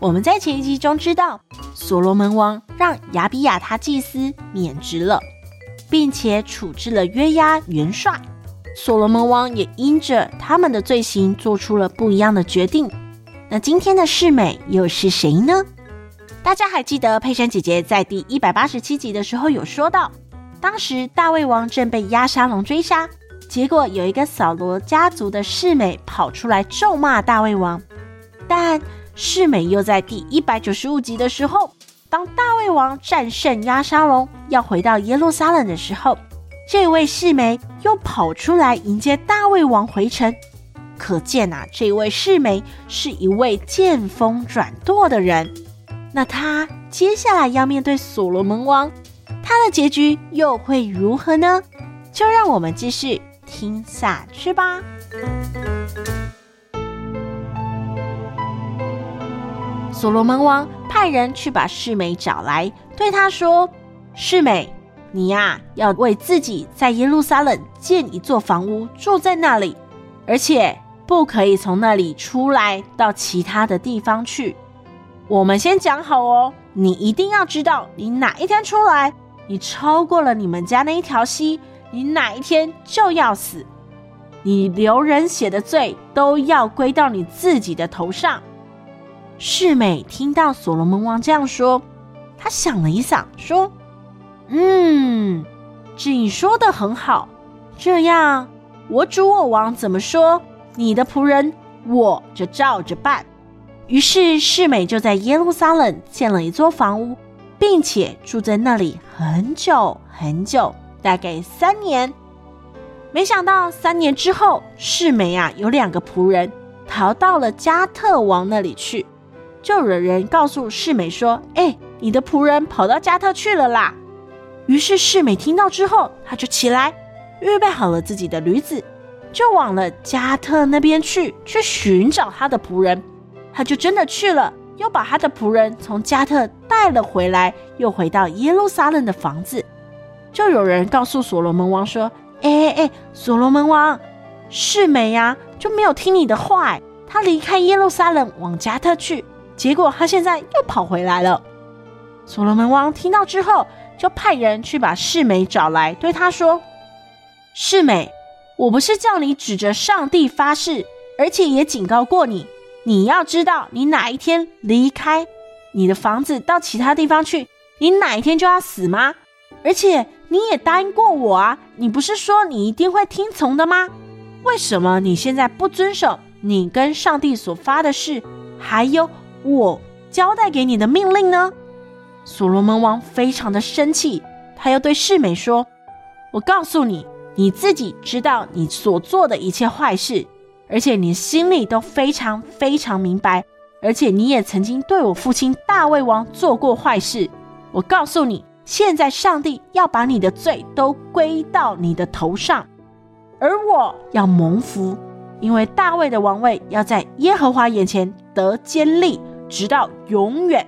我们在前一集中知道，所罗门王让亚比亚他祭司免职了，并且处置了约押元帅。所罗门王也因着他们的罪行做出了不一样的决定。那今天的示美又是谁呢？大家还记得佩珊姐姐在第一百八十七集的时候有说到，当时大卫王正被押沙龙追杀，结果有一个扫罗家族的示美跑出来咒骂大卫王，但。世美又在第一百九十五集的时候，当大胃王战胜押沙龙，要回到耶路撒冷的时候，这位世美又跑出来迎接大胃王回城。可见啊，这位世美是一位见风转舵的人。那他接下来要面对所罗门王，他的结局又会如何呢？就让我们继续听下去吧。所罗门王派人去把示美找来，对他说：“示美，你呀，要为自己在耶路撒冷建一座房屋，住在那里，而且不可以从那里出来到其他的地方去。我们先讲好哦，你一定要知道，你哪一天出来，你超过了你们家那一条溪，你哪一天就要死。你流人血的罪都要归到你自己的头上。”世美听到所罗门王这样说，他想了一想，说：“嗯，这你说的很好。这样，我主我王怎么说，你的仆人我就照着办。”于是世美就在耶路撒冷建了一座房屋，并且住在那里很久很久，大概三年。没想到三年之后，世美啊有两个仆人逃到了加特王那里去。就有人告诉世美说：“哎，你的仆人跑到加特去了啦。”于是世美听到之后，他就起来，预备好了自己的驴子，就往了加特那边去，去寻找他的仆人。他就真的去了，又把他的仆人从加特带了回来，又回到耶路撒冷的房子。就有人告诉所罗门王说：“哎哎哎，所罗门王，世美呀，就没有听你的话，他离开耶路撒冷往加特去。”结果他现在又跑回来了。所罗门王听到之后，就派人去把示美找来，对他说：“示美，我不是叫你指着上帝发誓，而且也警告过你，你要知道，你哪一天离开你的房子到其他地方去，你哪一天就要死吗？而且你也答应过我啊，你不是说你一定会听从的吗？为什么你现在不遵守你跟上帝所发的誓？还有？”我交代给你的命令呢？所罗门王非常的生气，他又对示美说：“我告诉你，你自己知道你所做的一切坏事，而且你心里都非常非常明白，而且你也曾经对我父亲大卫王做过坏事。我告诉你，现在上帝要把你的罪都归到你的头上，而我要蒙福，因为大卫的王位要在耶和华眼前得坚立。”直到永远，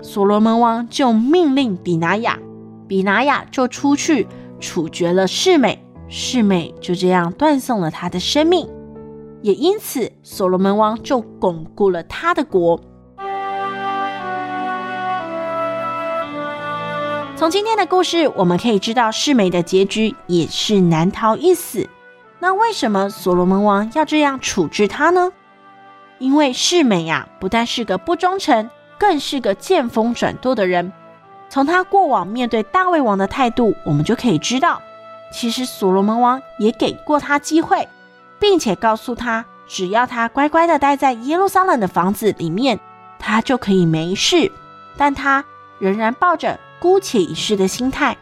所罗门王就命令比拿雅，比拿雅就出去处决了示美，示美就这样断送了他的生命，也因此所罗门王就巩固了他的国。从今天的故事，我们可以知道示美的结局也是难逃一死。那为什么所罗门王要这样处置他呢？因为示美呀，不但是个不忠诚，更是个见风转舵的人。从他过往面对大卫王的态度，我们就可以知道，其实所罗门王也给过他机会，并且告诉他，只要他乖乖的待在耶路撒冷的房子里面，他就可以没事。但他仍然抱着姑且一试的心态，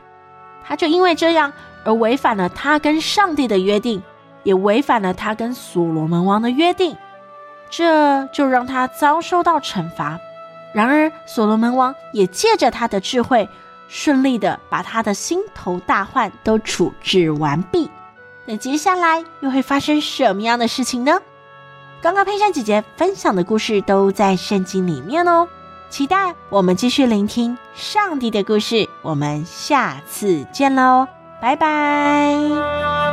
他就因为这样而违反了他跟上帝的约定，也违反了他跟所罗门王的约定。这就让他遭受到惩罚，然而，所罗门王也借着他的智慧，顺利的把他的心头大患都处置完毕。那接下来又会发生什么样的事情呢？刚刚佩珊姐姐分享的故事都在圣经里面哦，期待我们继续聆听上帝的故事。我们下次见喽，拜拜。